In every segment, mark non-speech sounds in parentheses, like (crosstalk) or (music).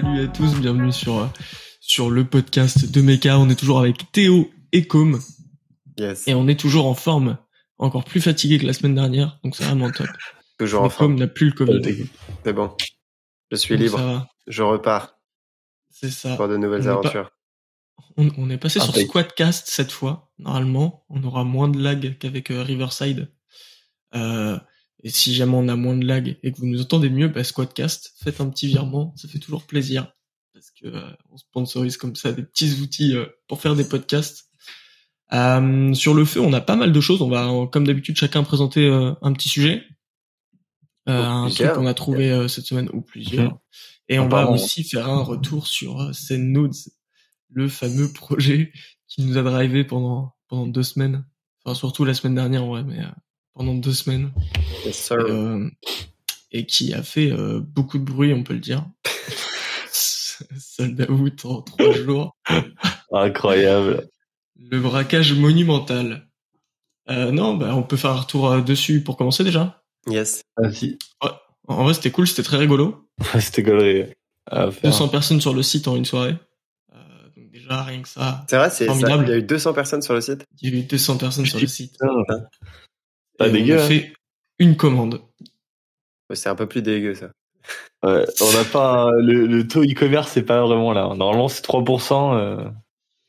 Salut à tous, bienvenue sur, euh, sur le podcast de Mecha. On est toujours avec Théo et Com. Yes. Et on est toujours en forme, encore plus fatigué que la semaine dernière, donc c'est vraiment top. Toujours en forme. Com n'a plus le Covid. C'est bon. Je suis Donc libre. Je repars c'est ça. pour de nouvelles On pas- aventures. On, on est passé sur. Squadcast cette fois. Normalement, on aura moins de lag qu'avec euh, Riverside. Euh, et si jamais on a moins de lag et que vous nous entendez mieux, bah, Squadcast, faites un petit virement, ça fait toujours plaisir. Parce que euh, on sponsorise comme ça des petits outils euh, pour faire des podcasts. Euh, sur le feu, on a pas mal de choses. On va, euh, comme d'habitude, chacun présenter euh, un petit sujet. Euh, un truc qu'on a trouvé euh, cette semaine ou plusieurs. Et on va aussi faire un retour sur euh, Send Nodes, le fameux projet qui nous a drivé pendant pendant deux semaines. Enfin surtout la semaine dernière en vrai, mais euh, pendant deux semaines Yes, sir. et, euh, et qui a fait euh, beaucoup de bruit, on peut le dire. Sold out en trois jours. Incroyable. Le braquage monumental. Euh, non, bah on peut faire un retour dessus pour commencer déjà. Yes. Vas-y. En vrai, c'était cool, c'était très rigolo. (laughs) C'était faire. 200 personnes sur le site en une soirée. Euh, donc déjà rien que ça, C'est vrai, c'est ça. Formidable. Il y a eu 200 personnes sur le site. il y a eu 200 personnes sur le site. Putain. Pas dégueu, On a hein. fait une commande. Ouais, C'est un peu plus dégueu, ça. Ouais, on n'a pas le, le taux e-commerce, c'est pas vraiment là. Normalement, c'est 3%. euh,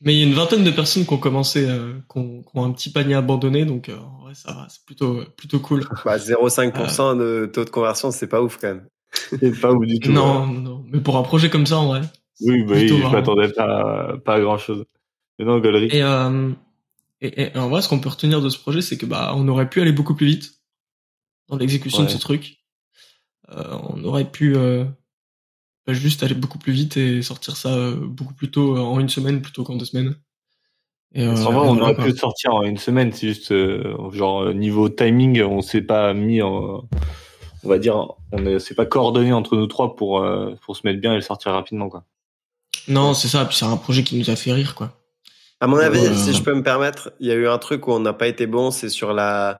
Mais il y a une vingtaine de personnes qui ont commencé, euh, qui, ont, qui ont un petit panier abandonné, donc euh, en vrai ça va, c'est plutôt plutôt cool. Bah, 0,5% de taux de conversion, c'est pas ouf quand même. C'est pas ouf du tout. non, ouais. non, mais pour un projet comme ça en vrai. Oui, bah oui, je m'attendais pas, pas à grand chose. Mais non, gaulerie. Et, euh, et, et en vrai, ce qu'on peut retenir de ce projet, c'est que bah on aurait pu aller beaucoup plus vite dans l'exécution de ce truc. Euh, on aurait pu euh, bah, juste aller beaucoup plus vite et sortir ça euh, beaucoup plus tôt euh, en une semaine plutôt qu'en deux semaines. Et, euh, En vrai, on aurait pu le sortir en une semaine. C'est juste, euh, genre, niveau timing, on s'est pas mis en, on va dire, on est- s'est pas coordonné entre nous trois pour, euh, pour se mettre bien et le sortir rapidement, quoi. Non, c'est ça. Puis c'est un projet qui nous a fait rire, quoi. À mon avis, Ouais. si je peux me permettre, il y a eu un truc où on n'a pas été bon, c'est sur la,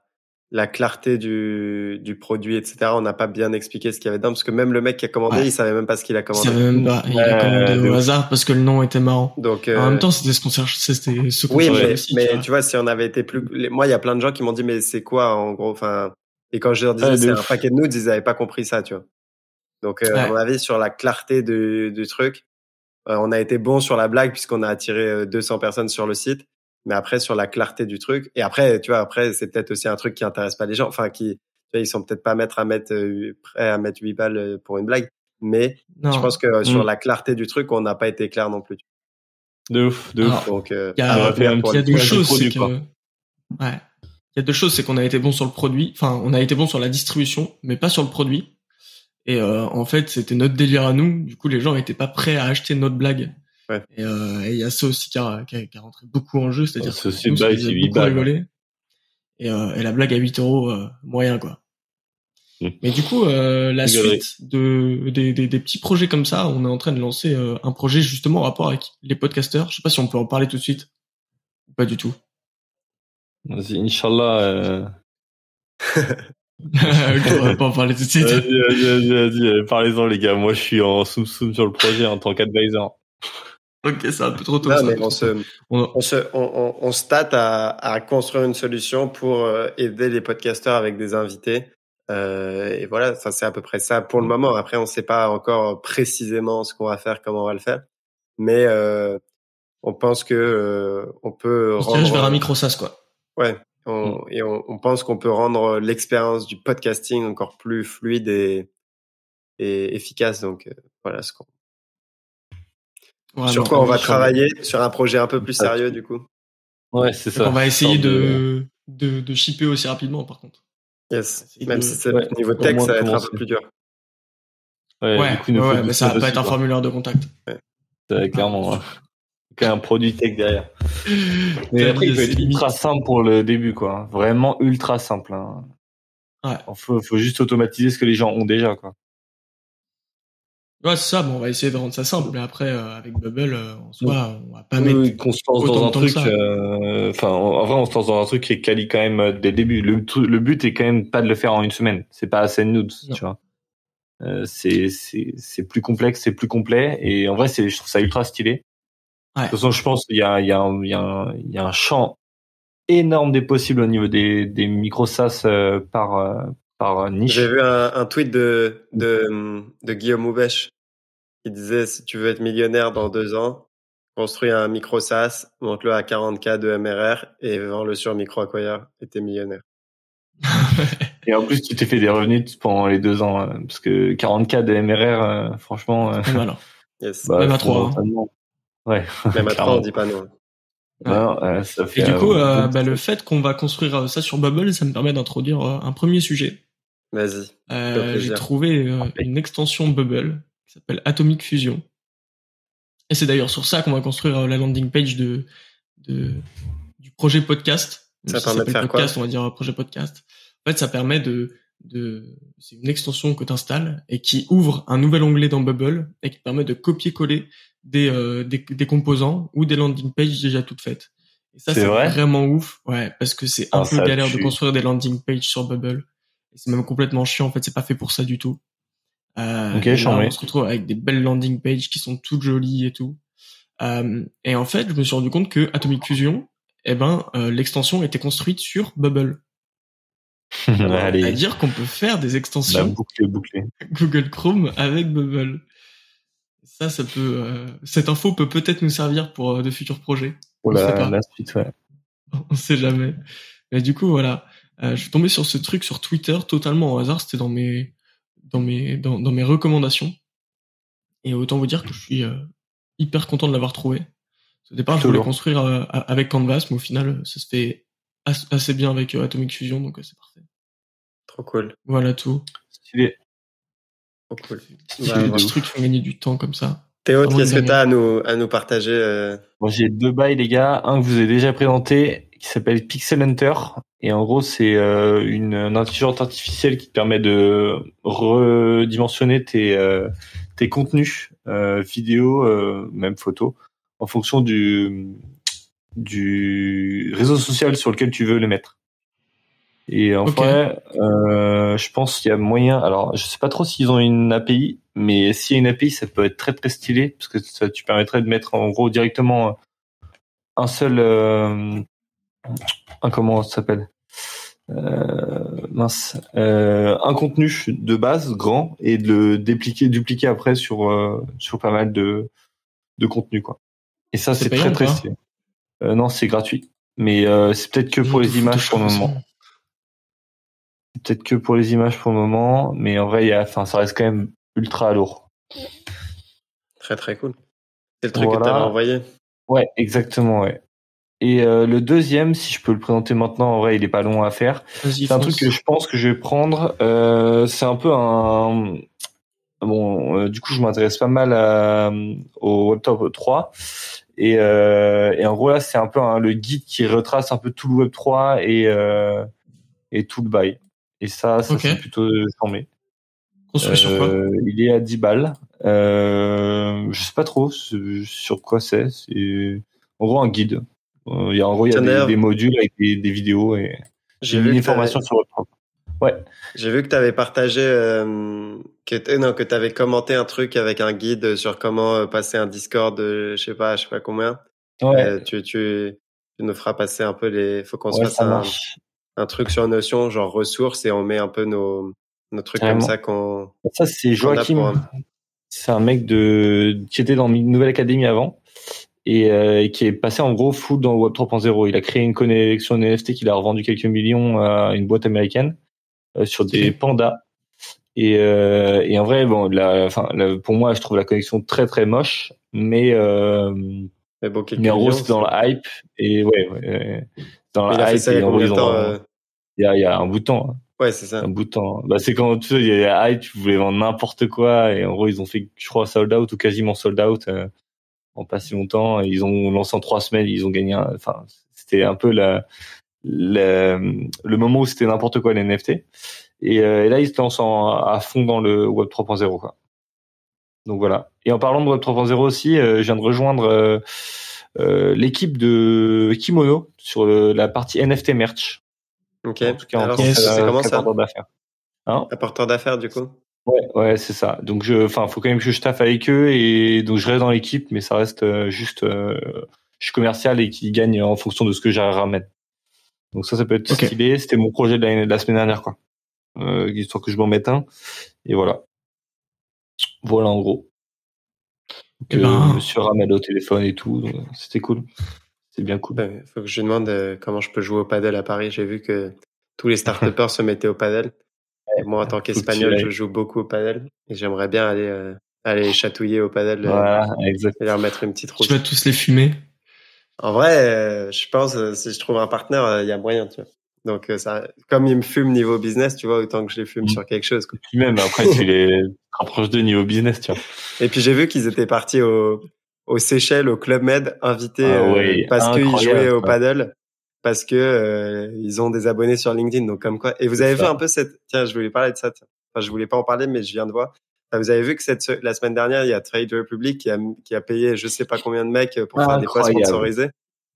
la clarté du, du produit, etc. On n'a pas bien expliqué ce qu'il y avait dedans, parce que même le mec qui a commandé, Ouais. il savait même pas ce qu'il a Il commandé. savait même pas. Il a Ouais, commandé au hasard parce que le nom était marrant. Donc, euh, En même temps, c'était ce qu'on cherchait. C'était ce qu'on Oui, cherchait mais, aussi. mais tu vois. tu vois, si on avait été plus, moi, il y a plein de gens qui m'ont dit, mais c'est quoi, en gros, enfin, et quand je leur disais, c'est un paquet de nudes, ils avaient pas compris ça, tu vois. Donc, euh, Ouais. à mon avis, sur la clarté du, du truc, euh, on a été bon sur la blague puisqu'on a attiré euh, 200 personnes sur le site. Mais après, sur la clarté du truc, et après, tu vois, après, c'est peut-être aussi un truc qui intéresse pas les gens, enfin, qui, tu vois, ils sont peut-être pas mettre à mettre, euh, prêts à mettre 8 balles euh, pour une blague. Mais Non. je pense que euh, sur Mm. la clarté du truc, on n'a pas été clair non plus. De ouf, de ouf. Donc, euh, Il y a- deux choses. Il y a deux choses, c'est qu'on a été bon sur le produit. Enfin, on a été bon sur la distribution, mais pas sur le produit. Et euh, en fait, c'était notre délire à nous. Du coup, les gens étaient pas prêts à acheter notre blague. Ouais. Et euh, et il y a ça aussi qui a, qui a, qui a rentré beaucoup en jeu, c'est-à-dire Ce que nous, ça bail, nous a c'est huit beaucoup balles, rigolé. Et, euh, et la blague à 8 euros, euh, moyen quoi. Mm. Mais du coup, euh, la suite de des, des, des petits projets comme ça, on est en train de lancer euh, un projet justement en rapport avec les podcasteurs. Je sais pas si on peut en parler tout de suite. Pas du tout. Vas-y, Inch'Allah. (laughs) On va pas en parler tout de suite. Vas-y, vas-y, vas-y, vas-y, parlez-en, les gars. Moi, je suis en soum soum sur le projet en tant qu'advisor. Ok, c'est un peu trop tôt. Non, mais on se. On- on se, on, on, on se tâte à, à construire une solution pour euh, aider les podcasteurs avec des invités. Euh, et voilà, ça c'est à peu près ça pour le moment. Après, on ne sait pas encore précisément ce qu'on va faire, comment on va le faire, mais euh, on pense que euh, on peut On se dirige rendre, vers un micro SaaS, quoi. ouais, on, et on, on pense qu'on peut rendre l'expérience du podcasting encore plus fluide et, et efficace. Donc euh, voilà ce qu'on, sur quoi on va travailler sur un projet un peu plus sérieux du coup. Ouais, c'est ça. on va essayer de, de, de shipper aussi rapidement, par contre. Yes. Même de- si c'est ouais, niveau au tech, ça va être un peu plus dur. Ouais, Ouais, du coup, ouais, mais ça va pas être un formulaire de contact. Ouais, clairement. ouais. Il y a un produit tech derrière. (laughs) Mais après, il peut être ultra simple pour le début, quoi. Vraiment ultra simple. Hein. Ouais. Faut, faut juste automatiser ce que les gens ont déjà, quoi. Ouais, c'est ça. Bon, on va essayer de rendre ça simple, mais après, euh, avec Bubble, euh, en soi, on va pas Oui, mettre. qu'on se lance dans un truc. euh, Enfin, en vrai, on se lance dans un truc qui est quali quand même euh, dès le début. Le, le but est quand même pas de le faire en une semaine. C'est pas assez nude, Non. tu vois. Euh, c'est c'est c'est plus complexe, c'est plus complet et en vrai c'est je trouve ça ultra stylé. Ouais. De toute façon, je pense qu'il y a il y a un, il y a un, il y a un champ énorme des possibles au niveau des des micro SaaS euh, par euh, par niche. J'ai vu un, un tweet de de de Guillaume Houbèche qui disait si tu veux être millionnaire dans deux ans, construis un micro SaaS, monte-le à 40K de MRR et vends-le sur MicroAcquire et t'es millionnaire. (laughs) et en plus, tu t'es fait des revenus pendant les deux ans, euh, parce que 40K de MRR, euh, franchement. Voilà. Yes. bah, Même à faut trois, hein. Ouais. (laughs) Même à 3, clairement. on dit pas non. Euh, ça Et du coup, euh, bah, le fait qu'on va construire euh, ça sur Bubble, ça me permet d'introduire euh, un premier sujet. Vas-y. Euh. J'ai trouvé euh, une extension Bubble qui s'appelle Atomic Fusion. Et c'est d'ailleurs sur ça qu'on va construire euh, la landing page de, de du projet podcast. Ça si permet de s'appelle faire podcast, quoi on va dire projet podcast. En fait, ça permet de, de c'est une extension que tu installes et qui ouvre un nouvel onglet dans Bubble et qui permet de copier-coller des, euh, des, des composants ou des landing pages déjà toutes faites. Et ça, C'est c'est vrai? vraiment ouf, ouais, parce que c'est un Ah, peu ça galère de construire des landing pages sur Bubble. C'est même complètement chiant, en fait, c'est pas fait pour ça du tout. Euh, là, on se retrouve avec des belles landing pages qui sont toutes jolies et tout. Euh, et en fait, je me suis rendu compte que Atomic Fusion, eh ben, euh, l'extension était construite sur Bubble. (laughs) C'est-à-dire qu'on peut faire des bah, extensions. (laughs) Google Chrome avec Bubble. Ça, ça peut, euh, cette info peut peut-être nous servir pour euh, de futurs projets. Pour On sait la, pas. la suite, ouais. On sait jamais. Mais du coup, voilà. Euh, je suis tombé sur ce truc sur Twitter totalement au hasard. C'était dans mes, dans mes, dans, dans mes recommandations. Et autant vous dire que je suis euh, hyper content de l'avoir trouvé. Au départ, je voulais construire euh, avec Canvas, mais au final, ça se fait as- assez bien avec euh, Atomic Fusion, donc euh, c'est parfait. Trop cool. Voilà tout. Stylé. Trop cool. Des Bah, voilà. trucs qui font gagner du temps comme ça. Théo, qu'est-ce que tu as à nous, à nous partager euh, Moi, j'ai deux bails, les gars. Un que je vous ai déjà présenté, qui s'appelle Pixel Hunter. Et en gros, c'est euh, une, une intelligence artificielle qui te permet de redimensionner tes, euh, tes contenus, euh, vidéo, euh, même photos, en fonction du, du réseau social sur lequel tu veux les mettre. Et en vrai, euh, je pense qu'il y a moyen. Alors, je sais pas trop s'ils ont une API, mais s'il y a une API, ça peut être très très stylé parce que ça tu permettrait de mettre en gros directement un seul, euh, un comment ça s'appelle? Euh, mince, euh, un contenu de base grand et de le dupliquer, dupliquer après sur euh, sur pas mal de de contenu quoi. Et ça C'est très très stylé. Euh, non, c'est gratuit, mais euh, c'est peut-être que pour les images pour le moment. Peut-être que pour les images pour le moment, mais en vrai, il y a, enfin, ça reste quand même ultra lourd. Très très cool. C'est le truc que Voilà. tu avais envoyé. Ouais, exactement, ouais. Et euh, le deuxième, si je peux le présenter maintenant, en vrai, il est pas long à faire. C'est un truc que je pense que je vais prendre. Euh, c'est un peu un. Bon, euh, du coup, je m'intéresse pas mal à, au WebTop 3. Et, euh, et en gros, là, c'est un peu un- le guide qui retrace un peu tout le Web 3 et, euh, et tout le bail. Et ça, ça c'est plutôt charmé. Construit sur quoi Euh, il est à 10 balles. Euh, je sais pas trop sur quoi c'est. C'est en gros un guide. Euh, Il y a en gros il y a des, modules avec des, des vidéos et J'ai une vu, mini que t'avais- formation sur WebTop. Ouais. j'ai vu que tu avais partagé, euh, que non, que tu avais commenté un truc avec un guide sur comment euh, passer un Discord, de, je sais pas, je sais pas combien. Ouais. Euh, tu, tu, tu nous feras passer un peu les. Faut qu'on se ouais, fasse ça un, marche. Un truc sur Notion, genre ressources, et on met un peu nos, nos trucs comme ça qu'on. Ça c'est Joachim. C'est un mec de qui était dans une nouvelle académie avant et euh, qui est passé en gros full dans Web 3.0. Il a créé une collection NFT qu'il a revendu quelques millions à une boîte américaine euh, sur des pandas. Et, euh, et en vrai, bon, la, la- pour moi, je trouve la collection très très moche, mais Mais bon, mais en gros, c'est dans la hype et ouais, dans la hype et en gros, ils ont, il y a, y a un bout de temps. hein Ouais, c'est ça. un bout de temps. Bah, c'est quand tu sais, il y a hype, tu voulais vendre n'importe quoi et en gros ils ont fait, je crois, sold out ou quasiment sold out euh, en pas si longtemps. Et ils ont lancé en trois semaines, ils ont gagné. un- Enfin, c'était un peu la, la- le moment où c'était n'importe quoi les NFT. Et, euh, et là ils se lancent en- à fond dans le Web 3.0 quoi. Donc voilà. Et en parlant de Web 3.0 aussi, euh, je viens de rejoindre euh, euh, l'équipe de Kimono sur le- la partie NFT merch. Ok. En tout cas, Alors, yes, que c'est comment ça créateur d'affaires. Hein Apporteur d'affaires, du coup? Ouais, Ouais, c'est ça. Donc je, enfin, faut quand même que je taffe avec eux et donc je reste dans l'équipe, mais ça reste euh, juste, euh, je suis commercial et qui gagne en fonction de ce que j'ai à ramener. Donc ça, ça peut être Ok. stylé. C'était mon projet de la, de la semaine dernière, quoi. Euh, histoire que je m'en mette un. Et voilà. Voilà en gros. Eh Donc, ben. euh, Monsieur Ramel au téléphone et tout, c'était cool. C'était bien cool. Ouais, faut que je demande euh, comment je peux jouer au paddle à Paris. J'ai vu que tous les (laughs) start se mettaient au paddle. Et moi, en tant qu'espagnol, tu je joue beaucoup au paddle et j'aimerais bien aller euh, aller chatouiller au paddle euh, Voilà, et leur mettre une petite Tu rousse. vas tous les fumer? En vrai, euh, je pense si je trouve un partenaire, il y a moyen, tu vois. Donc ça, comme il me fume niveau business, tu vois, autant que je les fume Mm. sur quelque chose. Quoi. Puis même après, tu les (laughs) rapproches de niveau business, tu vois. Et puis j'ai vu qu'ils étaient partis au aux Seychelles, au Club Med, invités Ah euh, parce qu'ils incroyable, jouaient au paddle, parce que euh, ils ont des abonnés sur LinkedIn. Donc comme quoi. Et vous avez vu un peu cette. Tiens, je voulais parler de ça. Tiens. Enfin, je voulais pas en parler, mais je viens de voir. Ah, Vous avez vu que cette la semaine dernière, il y a Trade Republic qui a qui a payé je sais pas combien de mecs pour faire des posts Incroyable. sponsorisés.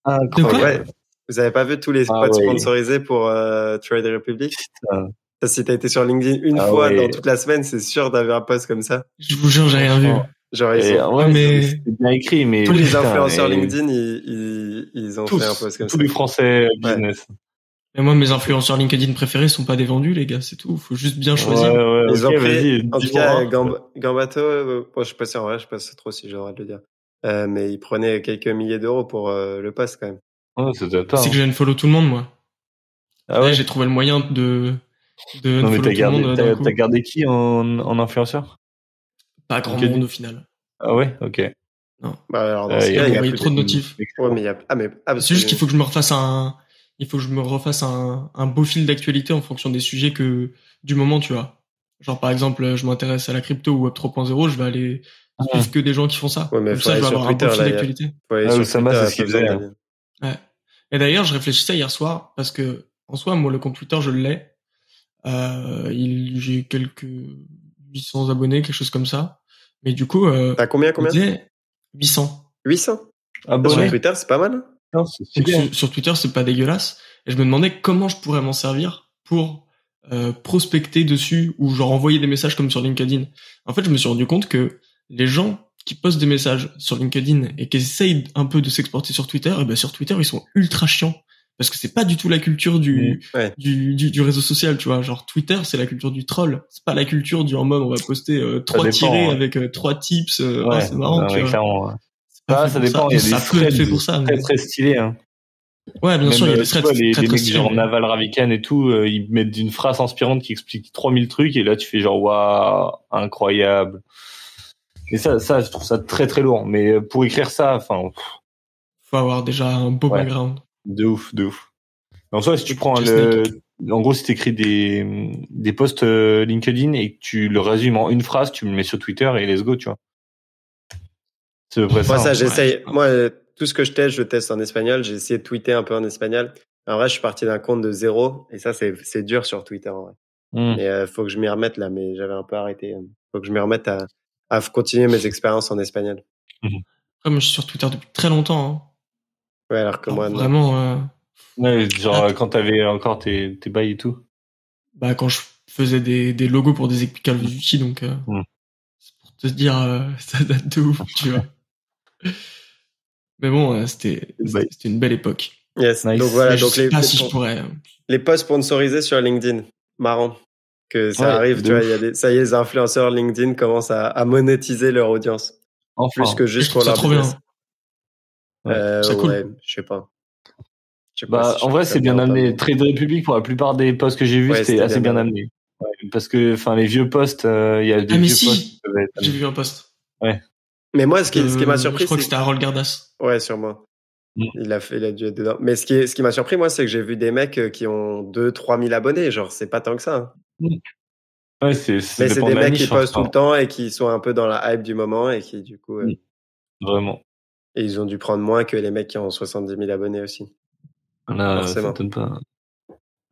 quoi? Ouais. Vous avez pas vu tous les Ah posts ouais. sponsorisés pour euh, Trade Republic? Si t'as été sur LinkedIn une Ah fois dans toute la semaine, c'est sûr d'avoir un post comme ça. Je vous jure, j'ai rien vu. Genre ils sont- ouais, mais- c'est bien écrit, mais tous les putain, influenceurs mais LinkedIn, ils, ils, ils ont tous, fait un post comme tous ça. les Français business. Mais moi, mes influenceurs LinkedIn préférés sont pas des vendus, les gars, c'est tout. Faut juste bien choisir. Ouais, ouais, Ils ok, ont pris, vas-y, en tout cas, hein. Gamb- Gambato, euh, bon, je sais pas si en vrai, je sais pas trop si j'ai le droit de le dire. Euh, mais ils prenaient quelques milliers d'euros pour euh, le post quand même. Ouais. C'est hein. que je viens de follow tout le monde, moi. Ah ouais? j'ai trouvé le moyen de, de Non, mais t'as tout le gardé, euh, t'as gardé qui en, en influenceur? Pas grand monde au final. Ah ouais, ok. Bah, alors, dans Euh, ce il y cas, a il y a envoyé plus trop de notifs. Ouais, mais il y a, ah, mais, ah, C'est juste qu'il faut que je me refasse un, il faut que je me refasse un, un beau fil d'actualité en fonction des sujets que, du moment, tu vois. Genre, par exemple, je m'intéresse à la crypto ou Web 3.0, je vais aller suivre que des gens qui font ça. Ouais, mais Comme ça, je vais avoir un beau Twitter, fil là, il y a- d'actualité. Ah, Twitter, c'est ce qu'il faisait, Ouais. Et d'ailleurs, je réfléchissais hier soir parce que, en soi, moi, le compte Twitter, je l'ai. Euh, il, j'ai quelques 800 abonnés, quelque chose comme ça. Mais du coup, euh, T'as combien, combien? disais 800. 800? Ah Sur Twitter, c'est pas mal. hein non, sur, sur Twitter, c'est pas dégueulasse. Et je me demandais comment je pourrais m'en servir pour euh, prospecter dessus ou genre envoyer des messages comme sur LinkedIn. En fait, je me suis rendu compte que les gens qui postent des messages sur LinkedIn et qui essayent un peu de s'exporter sur Twitter, et ben sur Twitter, ils sont ultra chiants. Parce que c'est pas du tout la culture du, Ouais. du, du, du réseau social, tu vois. Genre Twitter, c'est la culture du troll. C'est pas la culture du en mode on va poster euh, trois dépend, tirés hein. avec euh, trois tips. euh, Ouais, ah, c'est marrant, non, tu vois. pas Ah, ça dépend, il y a des Ça fait pour ça. Très, mais- très stylé, hein. Ouais, bien Même, sûr, il y a euh, des threads vois, les, très les très mecs genre. Naval Ravikant et tout, euh, ils mettent une phrase inspirante qui explique 3000 trucs et là tu fais genre waouh, incroyable. Et ça, ça, je trouve ça très très lourd. Mais pour écrire ça, enfin, Faut avoir déjà un beau Ouais. background. De ouf, de ouf. En soi, si tu prends le, en gros, si t'écris des, des posts euh, LinkedIn et que tu le résumes en une phrase, tu le mets sur Twitter et let's go, tu vois. C'est à peu près Moi, ça. ça, j'essaye. ouais. Moi, euh, tout ce que je teste, je teste en espagnol. J'ai essayé de tweeter un peu en espagnol. En vrai, je suis parti d'un compte de zéro. Et ça, c'est, c'est dur sur Twitter, en vrai. Mais euh, faut que je m'y remette, là. Mais j'avais un peu arrêté. Faut que je m'y remette à, à continuer mes expériences en espagnol. Moi, je suis sur Twitter depuis très longtemps. Hein. Ouais, alors que moi, non. vraiment, euh, Ouais, genre Ah. quand t'avais encore tes, tes bails et tout. bah, quand je faisais des, des logos pour des équipes Duty, donc euh, Mm. c'est pour te dire, euh, (laughs) ça date de ouf, tu vois. Mais bon, euh, c'était c'était une belle époque. Yes. Nice. Donc voilà, je donc sais les, pas les, si je pourrais. les posts sponsorisés sur LinkedIn. Marrant. Que ça Ouais, arrive, tu vois, y a des, ça y est, les influenceurs LinkedIn commencent à, à monétiser leur audience. Enfin, Plus que juste pour leur business. Ouais, Euh, c'est cool. ouais, je sais pas. Bah, si en vrai, c'est bien amené. Trade Republic, pour la plupart des posts que j'ai vus, Ouais, c'était assez bien bien amené. Ouais, parce que, enfin, les vieux posts, euh, il y a des Ah, mais vieux si. posts qui peuvent être J'ai vu un post. Mais moi, ce qui, ce qui m'a Euh, surpris, Je crois que c'est c'était Harold Gardas. Ouais, sûrement. Mm. Il a fait, il a dû être dedans. Mais ce qui, est- ce qui m'a surpris, moi, c'est que j'ai vu des mecs qui ont 2 3 000 abonnés. Genre, c'est pas tant que ça. hein. Ouais, c'est, Mais c'est des mecs qui niche, hein, postent tout le temps et qui sont un peu dans la hype du moment et qui, du coup, euh, Mm. Vraiment. Et ils ont dû prendre moins que les mecs qui ont 70 000 abonnés aussi. Là, ça donne pas.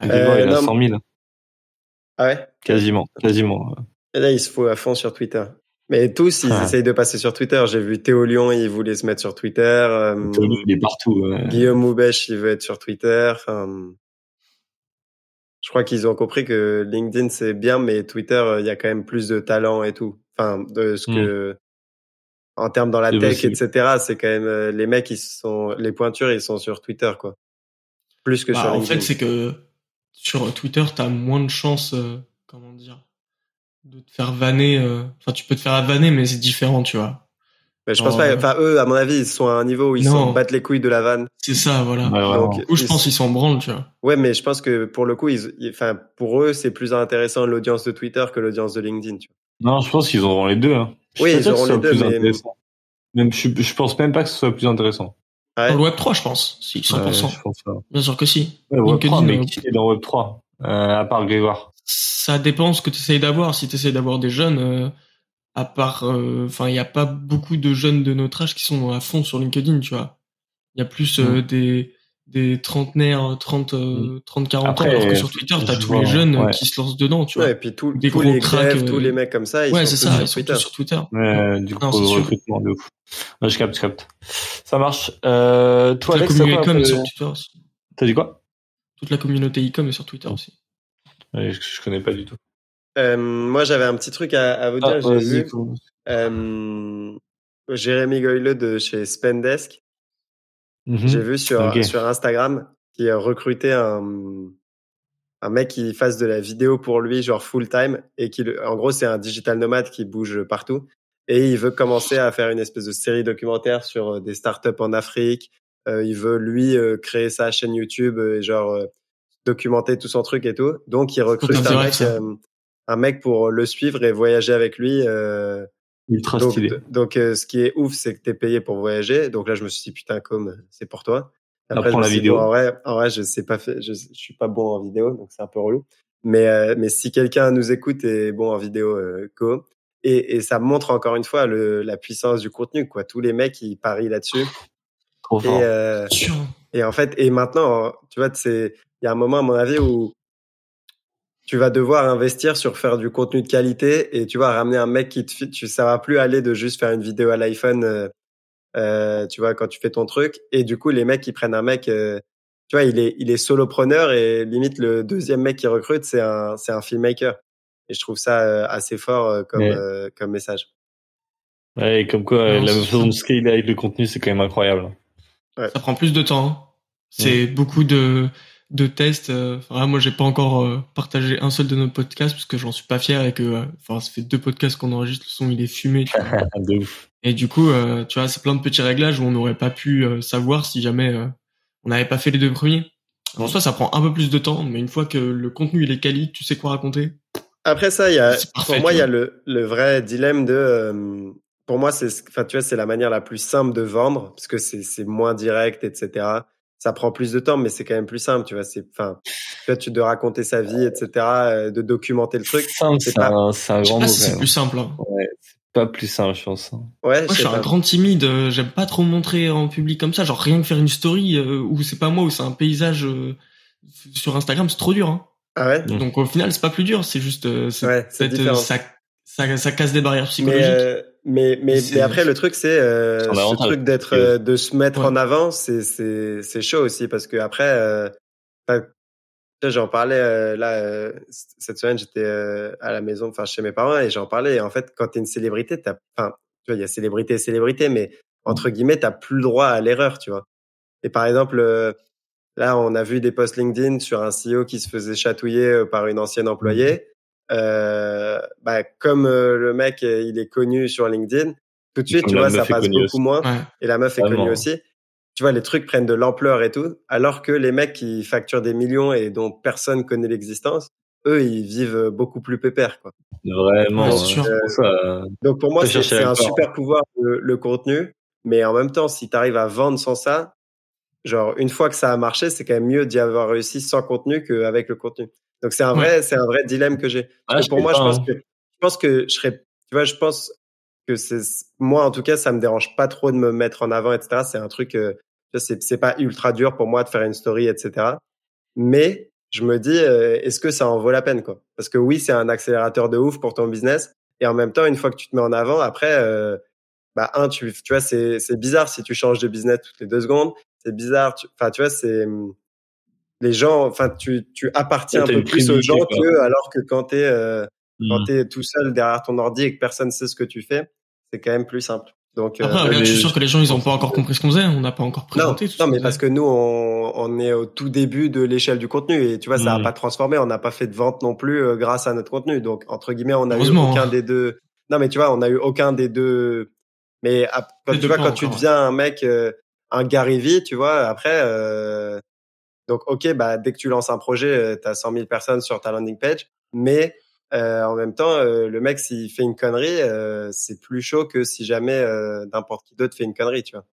Euh, Gabor, il a non, 100 000. Ah ouais? Quasiment. Quasiment. Et là, il se faut à fond sur Twitter. Mais tous, ils Ah. essayent de passer sur Twitter. J'ai vu Théo Lyon, il voulait se mettre sur Twitter. euh, Il est partout. ouais. Guillaume Moubèche, il veut être sur Twitter. Enfin, je crois qu'ils ont compris que LinkedIn c'est bien, mais Twitter, il y a quand même plus de talent et tout. Enfin, de ce Hmm. que en termes dans la tech, possible. etc. C'est quand même euh, les mecs, ils sont les pointures, ils sont sur Twitter, quoi. Plus que Bah, sur en fait, c'est que sur Twitter, t'as moins de chances, euh, comment dire, de te faire vanner. euh, Enfin, tu peux te faire vanner, mais c'est différent, tu vois. Mais je pense Oh, pas. ouais. Enfin, eux, à mon avis, ils sont à un niveau où ils s'en battent les couilles de la vanne. C'est ça, voilà. Ouais. Donc, Du coup, je ils- pense qu'ils s'en branlent, tu vois. Ouais, mais je pense que pour le coup, ils, enfin, pour eux, c'est plus intéressant l'audience de Twitter que l'audience de LinkedIn. Tu Non, je pense qu'ils auront les deux. Hein. Je Oui, ils auront les deux, plus mais- intéressant. Même, je, je pense même pas que ce soit plus intéressant. vois. Dans Ouais. le Web 3, je pense. Si, 100%. Ouais, je pense pas. Bien sûr que si. Ouais, Web 3, LinkedIn, mais euh, qui est dans Web 3 euh, À part Grégoire? Ça dépend ce que tu essayes d'avoir. Si tu essayes d'avoir des jeunes, euh, à part, euh, enfin, il y a pas beaucoup de jeunes de notre âge qui sont à fond sur LinkedIn, tu vois. Il y a plus euh, des des trentenaires, 30, euh, 30 40 Après, ans, alors que sur Twitter, t'as tous vois, les jeunes euh, ouais. qui se lancent dedans, tu Ouais, vois. et puis tous Des tous gros les cracks, crèves, euh, tous les mecs comme ça, ils ouais, sont ça, sur ils sont Twitter. tous sur Twitter. Ouais, du coup, Non, recrutement de ouf. Ouais, je capte, je capte. Ça marche. Euh, toi, Toute la Alex, t'as communauté e-com est sur Twitter aussi. T'as dit quoi? Toute la communauté e-com est sur Twitter aussi. Ouais, je, je connais pas du tout. Euh, moi, j'avais un petit truc à, à vous dire. Ah, J'ai vas-y, vu euh, Jérémy Goyle de chez Spendesk. Mhm. J'ai vu sur, sur Instagram qui a recruté un, un mec qui fasse de la vidéo pour lui, genre full time, et qui, en gros, c'est un digital nomade qui bouge partout. Et il veut commencer à faire une espèce de série documentaire sur des startups en Afrique. Euh, il veut, lui, euh, créer sa chaîne YouTube et genre euh, documenter tout son truc et tout. Donc, il recrute un mec, un mec pour le suivre et voyager avec lui. euh, Ultra donc, stylé. donc euh, ce qui est ouf, c'est que t'es payé pour voyager. Donc là, je me suis dit putain, comme c'est pour toi. Apprends je me la suis dit, vidéo. bon, en vrai, en vrai, je sais pas fait, je, je suis pas bon en vidéo, donc c'est un peu relou. Mais euh, mais si quelqu'un nous écoute et est bon en vidéo, euh, go. Et, et ça montre encore une fois le, la puissance du contenu, quoi. Tous les mecs, ils parient là-dessus. Trop Et, euh, et en fait, et maintenant, tu vois, c'est, il y a un moment à mon avis où tu vas devoir investir sur faire du contenu de qualité et tu vas ramener un mec qui te, fit- tu, ça va plus aller de juste faire une vidéo à l'iPhone, euh, euh, tu vois, quand tu fais ton truc. Et du coup, les mecs, ils prennent un mec, euh, tu vois, il est, il est solopreneur et limite le deuxième mec qui recrute, c'est un, c'est un filmmaker. Et je trouve ça euh, assez fort euh, comme, Ouais. euh, comme message. Ouais, et comme quoi, euh, Non, la façon de scaler avec le contenu, c'est quand même incroyable. Ça prend plus de temps. hein. C'est beaucoup de de tests. euh, Enfin, moi, j'ai pas encore euh, partagé un seul de nos podcasts parce que j'en suis pas fier et que, euh, enfin, ça fait deux podcasts qu'on enregistre, le son il est fumé. Tu vois. (laughs) de ouf. et du coup, euh, tu vois, c'est plein de petits réglages où on n'aurait pas pu euh, savoir si jamais euh, on n'avait pas fait les deux premiers. En soi, ça prend un peu plus de temps, mais une fois que le contenu il est quali, tu sais quoi raconter. Après ça, il y a, parfait, pour moi, il y a le, le vrai dilemme de, euh, pour moi, c'est, enfin, tu vois, c'est la manière la plus simple de vendre parce que c'est, c'est moins direct, etc. Ça prend plus de temps, mais c'est quand même plus simple, tu vois. C'est, enfin, tu vois, tu dois raconter sa vie, etc., euh, de documenter le truc. Simple, c'est pas- un, c'est un grand pas mot si quand c'est plus simple. hein. Ouais, c'est pas plus simple, je pense. hein. Ouais, Moi, je suis sais un pas. grand timide. euh, J'aime pas trop montrer en public comme ça. Genre rien que faire une story euh, où c'est pas moi, où c'est un paysage euh, sur Instagram, c'est trop dur. Hein. Ah ouais? Mm. Donc au final, c'est pas plus dur. C'est juste, euh, c'est Ouais, euh, ça, ça, ça casse des barrières Mais, psychologiques. euh, mais, mais, mais après, le truc, c'est, euh, ce truc d'être, euh, de se mettre Ouais. en avant, c'est, c'est, c'est chaud aussi parce que après, euh, j'en parlais, euh, là, euh, cette semaine, j'étais, euh, à la maison, enfin, chez mes parents et j'en parlais. Et en fait, quand t'es une célébrité, t'as, enfin, tu vois, il y a célébrité célébrité, mais entre guillemets, t'as plus le droit à l'erreur, tu vois. Et par exemple, là, on a vu des posts LinkedIn sur un CEO qui se faisait chatouiller par une ancienne employée. Euh, bah, comme euh, le mec, euh, il est connu sur LinkedIn, tout de suite, tu vois, ça passe beaucoup aussi. moins. Ouais. Et la meuf est Vraiment. connue aussi. Tu vois, les trucs prennent de l'ampleur et tout, alors que les mecs qui facturent des millions et dont personne connaît l'existence, eux, ils vivent beaucoup plus pépère, quoi. Vraiment, Ouais, euh, ça. euh, Donc pour moi, c'est un super pouvoir le, le contenu, mais en même temps, si tu arrives à vendre sans ça, genre une fois que ça a marché, c'est quand même mieux d'y avoir réussi sans contenu qu'avec le contenu. Donc c'est un Ouais. vrai, c'est un vrai dilemme que j'ai. Ah, pour moi, pas, je pense hein. que je pense que je serais, tu vois, je pense que c'est moi en tout cas, ça me dérange pas trop de me mettre en avant, etc. C'est un truc, euh, tu vois, c'est c'est pas ultra dur pour moi de faire une story, etc. Mais je me dis, euh, est-ce que ça en vaut la peine, quoi? Parce que oui, c'est un accélérateur de ouf pour ton business, et en même temps, une fois que tu te mets en avant, après, euh, bah un, tu, tu vois, c'est c'est bizarre si tu changes de business toutes les deux secondes. C'est bizarre, tu- enfin, tu vois, c'est les gens, enfin, tu, tu appartiens Ouais, un peu plus aux gens que alors que quand t'es euh, quand Mm. t'es tout seul derrière ton ordi et que personne sait ce que tu fais, c'est quand même plus simple. Donc euh, Après, regarde, mais- je suis sûr que les gens, ils ont pas encore compris ce qu'on faisait. On n'a pas encore non, présenté tout ce non, mais parce que nous, on, on est au tout début de l'échelle du contenu et tu vois, ça n'a Mm. pas transformé. On n'a pas fait de vente non plus euh, grâce à notre contenu. Donc entre guillemets, on a eu aucun hein. des deux. Non, mais tu vois, on a eu aucun des deux. Mais quand tu deux vois, quand tu deviens un mec, euh, un Gary Vee, tu vois, après. Donc ok, bah dès que tu lances un projet, tu as 100 000 personnes sur ta landing page, mais euh, en même temps, euh, le mec s'il fait une connerie, euh, c'est plus chaud que si jamais euh, n'importe qui d'autre fait une connerie, tu vois.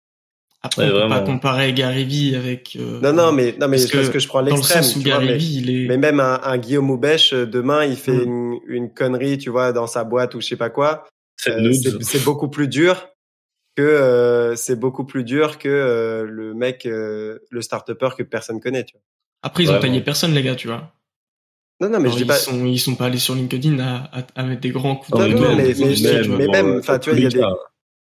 Après, Ouais, on peut pas comparer Gary Vee avec. euh, Non, non, mais non, mais parce parce que que, je prends le l'extrême. Gary mais, Vee, il est. mais même un, un Guillaume Houbèche, euh, demain, il fait Mm. une, une connerie, tu vois, dans sa boîte ou je sais pas quoi. Euh, c'est beaucoup plus dur que euh, c'est beaucoup plus dur que euh, le mec, euh, le start-upper que personne connaît, tu vois. Après, ils ont taillé personne, les gars, tu vois. Non, non, mais Alors, je dis ils pas. sont, ils sont pas allés sur LinkedIn à, à, à mettre des grands coups Non, de non, mais- même, enfin, tu vois, il y a des- cas.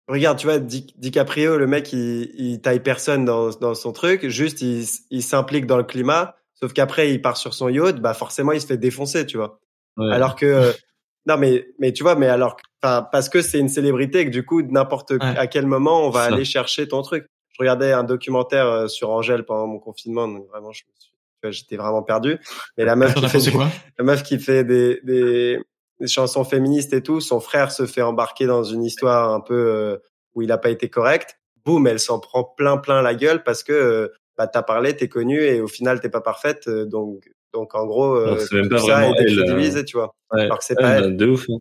Regarde, tu vois, Di- DiCaprio, le mec, il, il taille personne dans, dans son truc, juste il, il s'implique dans le climat, sauf qu'après il part sur son yacht, bah forcément il se fait défoncer, tu vois. Ouais. Alors que euh, non mais mais tu vois, mais alors, parce que c'est une célébrité et que du coup n'importe à quel moment on va aller chercher ton truc. Je regardais un documentaire euh, sur Angèle pendant mon confinement, donc vraiment je j'étais vraiment perdu. Mais la meuf qui fait quoi? la meuf qui fait des, des, des chansons féministes et tout, son frère se fait embarquer dans une histoire un peu euh, où il a pas été correct. Boum, elle s'en prend plein plein la gueule parce que euh, bah t'as parlé, t'es connu et au final t'es pas parfaite. euh, donc donc en gros euh, c'est même tout pas ça vraiment est elle, décrédibilisé, tu vois. Ouais. Alors que c'est pas bah, elle. de ouf. hein.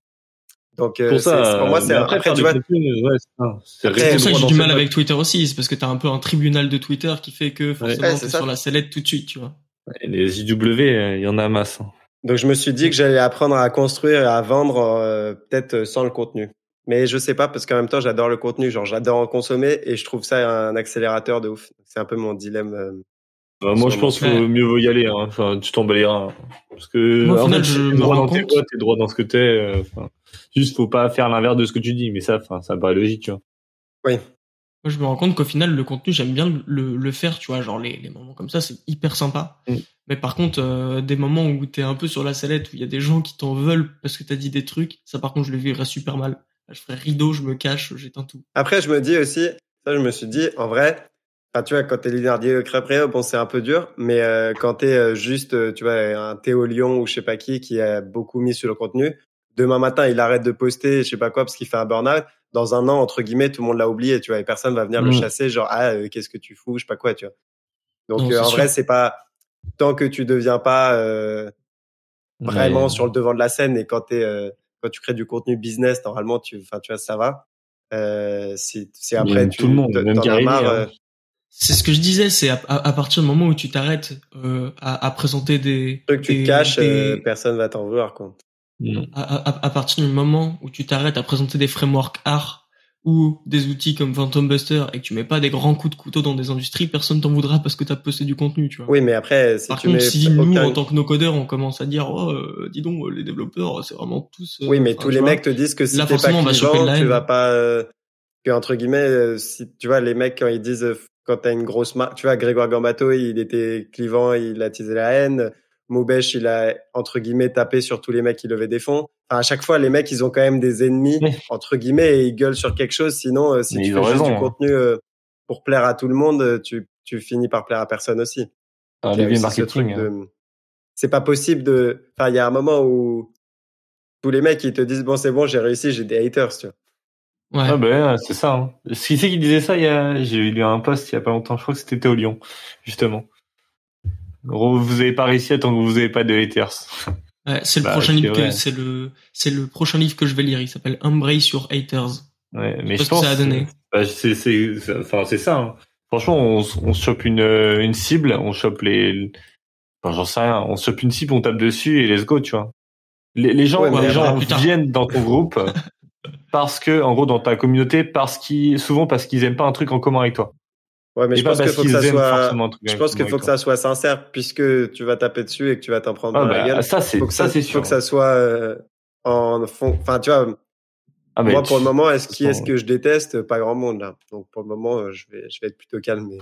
Donc euh, Pour ça, pour moi c'est après, après tu du vois ouais, c'est pour ça que j'ai du mal avec Twitter aussi, c'est parce que t'as un peu un tribunal de Twitter qui fait que forcément Ouais, t'es sur la sellette tout de suite, tu vois. Les IW, euh, il y en a masse. hein. Donc je me suis dit que j'allais apprendre à construire et à vendre euh, peut-être sans le contenu. Mais je sais pas parce qu'en même temps j'adore le contenu, genre j'adore en consommer et je trouve ça un accélérateur de ouf. C'est un peu mon dilemme. Bah, moi, je pense Ouais. mieux vaut y aller. Hein. Enfin, tu t'en bats les reins. Parce que Moi, au en final, fait, je t'es me droit rends dans tes compte- boîtes, t'es droit dans ce que t'es. euh, Enfin, juste, faut pas faire l'inverse de ce que tu dis. Mais ça, enfin, ça paraît logique, tu vois. Oui. Moi, je me rends compte qu'au final, le contenu, j'aime bien le, le faire, tu vois, genre les, les moments comme ça, c'est hyper sympa. Mm. Mais par contre, euh, des moments où t'es un peu sur la sellette, où il y a des gens qui t'en veulent parce que t'as dit des trucs, ça par contre, je le vivrais super mal. Je ferais rideau, je me cache, j'éteins tout. Après je me dis aussi, ça je me suis dit en vrai, enfin tu vois quand t'es leader crêperie, bon c'est un peu dur, mais euh, quand t'es euh, juste euh, tu vois un Théo Lyon ou je sais pas qui qui a beaucoup mis sur le contenu, demain matin il arrête de poster je sais pas quoi parce qu'il fait un burn-out. Dans un an entre guillemets tout le monde l'a oublié, tu vois, et personne va venir le Mm. chasser genre ah euh, qu'est-ce que tu fous, je sais pas quoi, tu vois. Donc Non, euh, c'est en sûr. vrai c'est pas tant que tu deviens pas euh, vraiment sur le devant de la scène et quand t'es euh, quand tu crées du contenu business normalement tu enfin tu vois ça va euh, si après tu tout le monde, même marre, hein. C'est ce que je disais, c'est à, à- à partir du moment où tu t'arrêtes euh, à, à présenter des... truc que tu des- te caches des- euh, personne va t'en vouloir quoi Mm. à, partir du moment où tu t'arrêtes à présenter des frameworks art ou des outils comme Phantom Buster et que tu mets pas des grands coups de couteau dans des industries, personne t'en voudra parce que t'as posté du contenu, tu vois. oui mais après si Par tu contre, mets si nous, en tant que no codeurs, on commence à dire, oh, euh, dis donc, les développeurs, c'est vraiment tous. euh, oui mais tous les vois. mecs te disent que si Là, t'es pas la tu vas pas euh, que entre guillemets euh, si tu vois les mecs quand ils disent quand t'as une grosse marque tu vois Grégoire Gambato il était clivant il attisait la haine Moubèche, il a entre guillemets tapé sur tous les mecs qui levaient des fonds. Enfin, à chaque fois, les mecs, ils ont quand même des ennemis entre guillemets et ils gueulent sur quelque chose. Sinon, euh, si Mais tu fais ont juste raison, du hein. contenu euh, pour plaire à tout le monde, euh, tu tu finis par plaire à personne aussi. Un Il y a levier aussi ce truc marketing. hein. C'est pas possible de. Enfin, il y a un moment où tous les mecs ils te disent bon c'est bon j'ai réussi j'ai des haters tu vois. Ouais. Ah bah ouais, c'est ça. Hein. Qui c'est qui disait ça il y a... J'ai lu un post il y a pas longtemps. Je crois que c'était Théo Lyon, justement. En gros, vous avez pas réussi tant que vous avez pas de haters. Ouais, c'est le Bah, prochain livre que, c'est le, c'est le prochain livre que je vais lire. Il s'appelle Embrace Your Haters. Ouais, mais sais je pas ce que pense. ça a donné. bah, c'est, c'est, enfin, c'est ça. hein. Franchement, on, on se chope une, euh, une cible, on chope les. Enfin, j'en sais rien. On se chope une cible, on tape dessus et let's go, tu vois. Les, les gens, Ouais, les gens viennent dans ton groupe (laughs) parce que, en gros, dans ta communauté, parce qu'ils, souvent parce qu'ils aiment pas un truc en commun avec toi. Ouais mais et je pense qu'il faut que ça soit. Je en pense qu'il faut que toi. ça soit sincère puisque tu vas taper dessus et que tu vas t'en prendre Ah dans la bah, gueule. ça, c'est, Faut que ça, c'est faut sûr. que ça soit euh, en fond. Enfin tu vois. Ah, Moi tu- pour le moment est-ce qui est-ce que je déteste? Pas grand monde là. Donc pour le moment euh, je vais je vais être plutôt calme. Mais...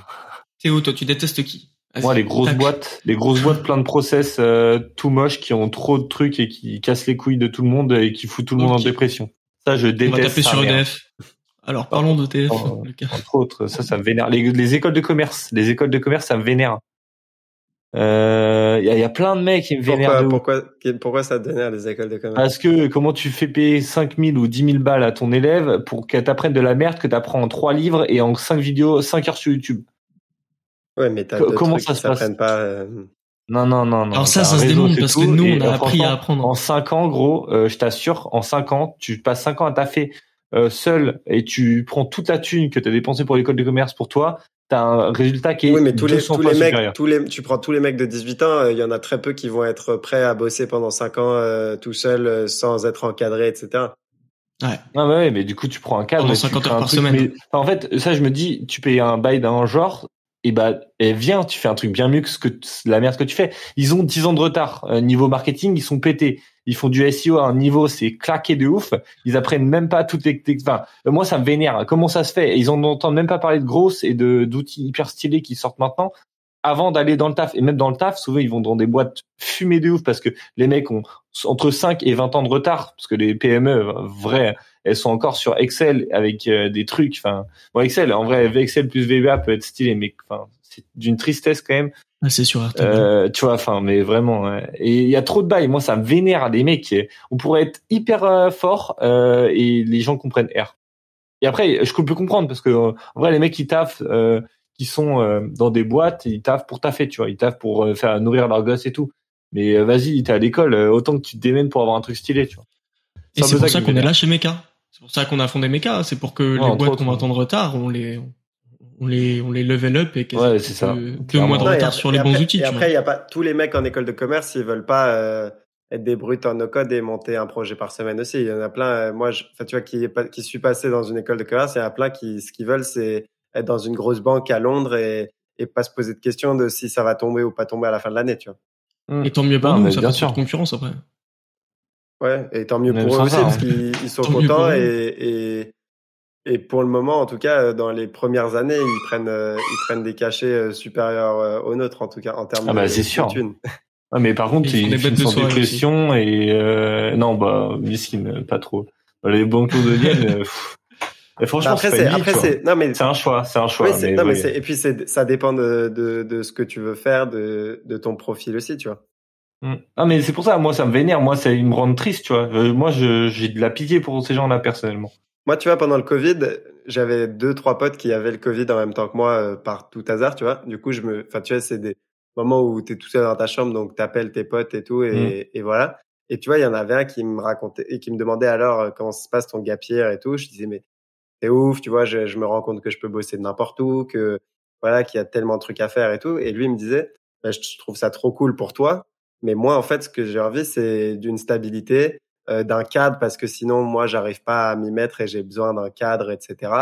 Théo, toi, tu détestes qui? Moi, les grosses boîtes, les grosses boîtes plein de process euh, tout moches qui ont trop de trucs et qui cassent les couilles de tout le monde et qui foutent tout le monde en dépression. Ça, je On déteste. va taper sur. EDF. Alors, parlons. Oh, Lucas. Entre autres, ça, ça me vénère. Les, les écoles de commerce, les écoles de commerce, ça me vénère. Il euh, y, a, y a plein de mecs qui me vénèrent. Pourquoi, de pourquoi, pourquoi ça te à les écoles de commerce? Parce que comment tu fais payer 5000 ou 10 000 balles à ton élève pour qu'elle t'apprenne de la merde que t'apprends en trois livres et en cinq vidéos, 5 heures sur YouTube? Ouais, mais t'as comment trucs ça qui se passe? pas. euh, Non, non, non, non. Alors ça, ça se réseau, démonte parce que nous, on a euh, appris à apprendre. En 5 ans, gros, euh, je t'assure, en 5 ans, tu passes 5 ans à taffer euh, seul et tu prends toute la thune que tu as dépensée pour l'école de commerce pour toi, tu as un résultat qui est Oui, mais tous les, 200 tous fois les mecs, supérieur. tous les, tu prends tous les mecs de 18 ans, euh, il y en a très peu qui vont être prêts à bosser pendant 5 ans euh, tout seul, euh, sans être encadré, etc. Ouais. Ah bah ouais, mais du coup, tu prends un cadre. Pendant et tu 50 crées heures par truc, semaine. mais- enfin, en fait, ça, je me dis, tu payes un bail d'un genre, et bah, et viens, tu fais un truc bien mieux que ce que la merde que tu fais. Ils ont 10 ans de retard. Euh, niveau marketing, ils sont pétés. Ils font du SEO à un niveau, c'est claqué de ouf. Ils apprennent même pas toutes les, enfin, euh, moi, ça me vénère. Comment ça se fait? Ils en entendent même pas parler de grosses et de, d'outils hyper stylés qui sortent maintenant avant d'aller dans le taf. Et même dans le taf, souvent, ils vont dans des boîtes fumées de ouf parce que les mecs ont entre 5 et 20 ans de retard parce que les PME, vraies, elles sont encore sur Excel avec euh, des trucs. Enfin, bon, Excel, en vrai, Excel plus VBA peut être stylé, mais enfin, c'est d'une tristesse quand même. Ah, c'est sur RTL. Euh, tu vois, enfin, mais vraiment. ouais. Et il y a trop de bails. Moi, ça me vénère des mecs. On pourrait être hyper euh, fort euh, et les gens comprennent R. Et après, je peux comprendre parce que euh, en vrai, les mecs qui taffent, euh, qui sont euh, dans des boîtes, ils taffent pour taffer, tu vois. Ils taffent pour euh, faire nourrir leurs gosses et tout. Mais euh, vas-y, t'es à l'école, euh, autant que tu te démènes pour avoir un truc stylé, tu vois. Et c'est pour ça qu'on est là chez Meka. C'est pour ça qu'on a fondé Meka. C'est pour que les boîtes qu'on va attendre retard, on les, on les, on les level up et Ouais, c'est ça. deux, mois de retard sur les bons après- outils. Et après, il y a pas tous les mecs en école de commerce, ils veulent pas euh, être des brutes en no-code et monter un projet par semaine aussi. Il y en a plein. euh, moi, je, enfin, tu vois, qui est pas, qui suis passé dans une école de commerce, il y en a plein qui, ce qu'ils veulent, c'est être dans une grosse banque à Londres et, et pas se poser de questions de si ça va tomber ou pas tomber à la fin de l'année, tu vois. Et tant mieux pour Non, nous, ça sûr. de concurrence après. Ouais, et tant mieux Même pour eux aussi ça, parce hein. qu'ils ils sont Tant contents et, et et pour le moment, en tout cas, euh, dans les premières années, ils prennent euh, ils prennent des cachets euh, supérieurs aux nôtres en tout cas en termes Ah bah, de, c'est de sûr. thunes. Ouais, mais par contre, Ils ils finissent de en dépression et euh, non, bah, miskin, pas trop. Les banques euh, pff. Et franchement, Bah, après c'est c'est après non mais un choix, c'est un choix. oui, c'est- mais non mais oui. c'est et puis c'est ça dépend de, de de ce que tu veux faire de de ton profil aussi, tu vois. Mm. Ah mais c'est pour ça, moi ça me vénère, moi ça ils me rend triste, tu vois. Euh, moi je j'ai de la pitié pour ces gens-là personnellement. Moi, tu vois, pendant le Covid, j'avais deux, trois potes qui avaient le Covid en même temps que moi euh, par tout hasard, tu vois. Du coup, je me, enfin, tu vois, c'est des moments où t'es tout seul dans ta chambre, donc t'appelles tes potes et tout, et, et voilà. Et tu vois, il y en avait un qui me racontait et qui me demandait alors euh, comment se passe ton gap year et tout. Je disais, mais c'est ouf, tu vois, je, je me rends compte que je peux bosser de n'importe où, que voilà, qu'il y a tellement de trucs à faire et tout. Et lui il me disait, bah, je trouve ça trop cool pour toi, mais moi, en fait, ce que j'ai envie, c'est d'une stabilité, euh, d'un cadre, parce que sinon, moi, j'arrive pas à m'y mettre et j'ai besoin d'un cadre, etc.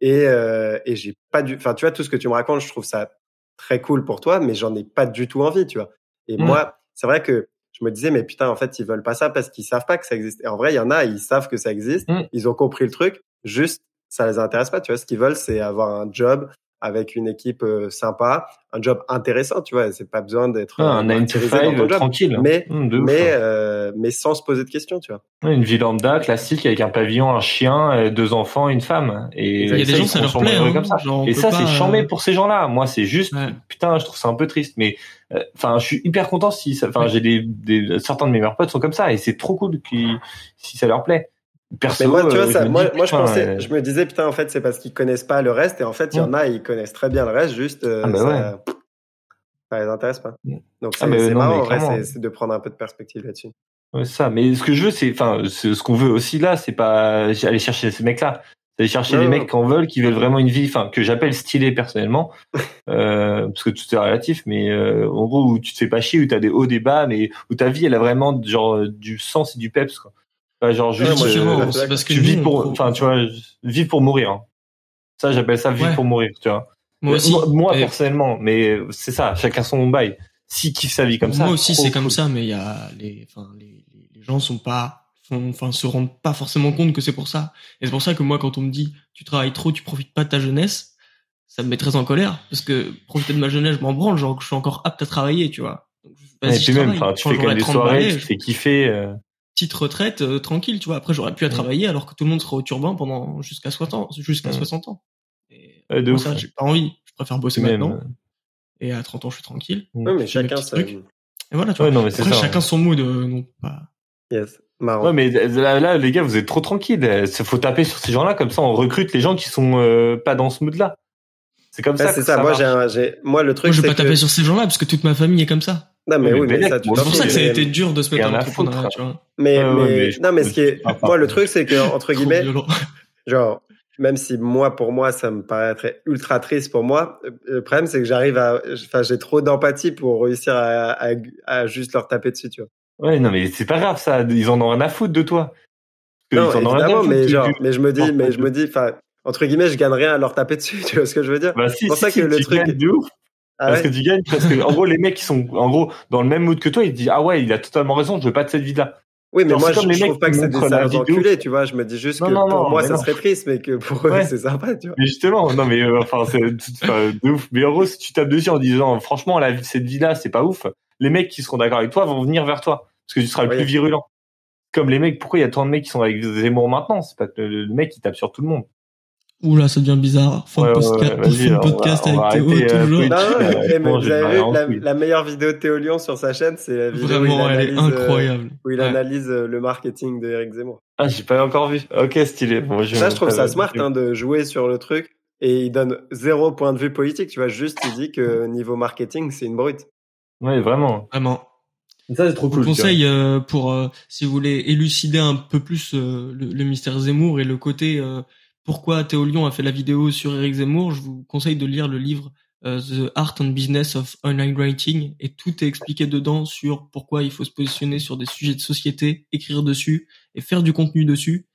Et, euh, et j'ai pas du, enfin, tu vois, tout ce que tu me racontes, je trouve ça très cool pour toi, mais j'en ai pas du tout envie, tu vois. Et Mm. moi, c'est vrai que je me disais, mais putain, en fait, ils veulent pas ça parce qu'ils savent pas que ça existe. Et en vrai, il y en a, ils savent que ça existe, Mm. ils ont compris le truc, juste, ça les intéresse pas, tu vois. Ce qu'ils veulent, c'est avoir un job avec une équipe euh, sympa, un job intéressant, tu vois. C'est pas besoin d'être Ah, euh, un 9 to martyrisé dans 5 ton job, tranquille. mais Mm, de ouf, mais ouais. euh, mais sans se poser de questions, tu vois. Une vie lambda classique avec un pavillon, un chien, euh, deux enfants, une femme. Et Il y a des ça, gens, ça sont leur plaît, hein. comme ça. Genre, Et ça, pas, c'est euh, chambé pour ces gens-là. Moi, c'est juste, Ouais. putain, je trouve ça un peu triste. Mais euh, enfin, je suis hyper content si, ça- enfin, Ouais. j'ai des, des certains de mes meilleurs potes sont comme ça et c'est trop cool qui, si ça leur plaît. Perso, Mais moi, tu euh, vois, je ça, moi, dis, moi, je pensais, euh, je me disais, putain, en fait, c'est parce qu'ils connaissent pas le reste, et en fait, il y en a, ils connaissent très bien le reste, juste, euh, Ah bah ça, ça les intéresse pas. Donc, Ah c'est bah non, marrant, en vrai, c'est- de prendre un peu de perspective là-dessus. Ouais, ça. Mais ce que je veux, c'est, enfin, ce qu'on veut aussi là, c'est pas aller chercher ces mecs-là. C'est aller chercher Non, les non. mecs qui en veulent, qui veulent vraiment une vie, enfin, que j'appelle stylée personnellement, (laughs) euh, parce que tout est relatif, mais euh, en gros où tu te fais pas chier, où t'as des hauts, des bas, mais où ta vie, elle a vraiment genre euh, du sens et du peps, quoi. Pas genre Ouais, juste, moi, euh, c'est parce que tu vis pour, enfin, tu vois, vivre pour mourir. hein. Ça, j'appelle ça vivre Ouais. pour mourir, tu vois. Moi aussi. Moi, moi, Et personnellement, mais c'est ça, chacun son bail. Si kiffe sa vie comme ça. moi aussi, c'est comme ça, mais il y a les, enfin, les, gens sont pas, font- enfin, se rendent pas forcément compte que c'est pour ça. Et c'est pour ça que moi, quand on me dit, tu travailles trop, tu profites pas de ta jeunesse, ça me met très en colère parce que profiter de ma jeunesse, je m'en branle, genre je suis encore apte à travailler, tu vois. Donc, et je puis même, travaille. enfin, tu fais quand même des 30 soirées, balais, tu te je- fais kiffer. euh. Petite retraite euh, tranquille, tu vois. Après, j'aurais plus à travailler alors que tout le monde sera au turban pendant jusqu'à 60 ans, jusqu'à Mm. 60 ans. Et Ouais, de ça, ouais. j'ai pas envie. Je préfère bosser Même, maintenant. euh, Et à 30 ans, je suis tranquille. Oui, mais chacun trucs. Et voilà, tu Ouais, vois. non, mais c'est Après, ça. chacun son mood, euh, non, pas. Yes. Marrant. Ouais, mais là, là, les gars, vous êtes trop tranquilles. Il faut taper sur ces gens-là, comme ça, on recrute les gens qui sont euh, pas dans ce mood-là. C'est comme Ouais, ça c'est ça. ça Moi, j'ai, un- j'ai, moi, le truc, Moi, je vais pas que... taper sur ces gens-là parce que toute ma famille est comme ça. Non, mais oui, mais mais ça, tu C'est pour ça que ça a été mais- dur de se mettre Rien l'entrepreneuriat, foutre. tu vois. Mais, ouais, mais, mais je- non, mais ce qui est, Ah, moi, le truc, c'est que, entre guillemets, genre, même si moi, pour moi, ça me paraîtrait ultra triste pour moi, euh, le problème, c'est que j'arrive à, enfin, j'ai trop d'empathie pour réussir à, à, à juste leur taper dessus, tu vois. Ouais, non, mais c'est pas grave, ça. Ils en ont rien à foutre de toi. Non, qu'ils en ont rien à évidemment, foutre mais que- genre, mais je me dis, mais je me dis, enfin, entre guillemets, je gagne rien à leur taper dessus, (laughs) tu vois ce que je veux dire? Bah, si, pour si, ça si, que le truc-. Ah parce ouais que tu gagnes, parce que, en gros, les mecs qui sont, en gros, dans le même mood que toi, ils te disent, ah ouais, il a totalement raison, je veux pas de cette vie-là. Oui, mais Genre, moi, je, comme les je mecs trouve pas que c'est des enculés, tu vois. Je me dis juste Non, que non, pour non, moi, ça serait triste, mais que pour eux, c'est sympa, tu vois. Mais justement, non, mais, euh, enfin, c'est, de ouf. Mais en gros, si tu tapes dessus en disant, franchement, la vie, cette vie-là, c'est pas ouf, les mecs qui seront d'accord avec toi vont venir vers toi. Parce que tu seras le plus virulent. Comme les mecs, pourquoi il y a tant de mecs qui sont avec Zemmour maintenant? C'est pas que le mec qui tape sur tout le monde. Oula, ça devient bizarre. Fin Ouais, de ouais, podcast, ouais, on va- podcast on avec va Théo, arrêter, euh, toujours. Non, mais, vous avez vu, la, meilleure vidéo de Théo Lyon sur sa chaîne, c'est la vidéo où il Vraiment, elle est euh, incroyable. où il Ouais. analyse euh, le marketing de Eric Zemmour. Ah, j'ai pas encore vu. Ok, stylé. Bon, je Ça, je trouve ça smart hein, de jouer sur le truc. Et il donne zéro point de vue politique, tu vois. Juste, il dit que niveau marketing, c'est une brute. Ouais, vraiment. Vraiment. Ça, c'est trop Je vous cool. conseille euh, pour euh, si vous voulez élucider un peu plus euh, le, le mystère Zemmour et le côté euh, pourquoi Théo Lyon a fait la vidéo sur Eric Zemmour, je vous conseille de lire le livre euh, The Art and Business of Online Writing et tout est expliqué dedans sur pourquoi il faut se positionner sur des sujets de société, écrire dessus et faire du contenu dessus.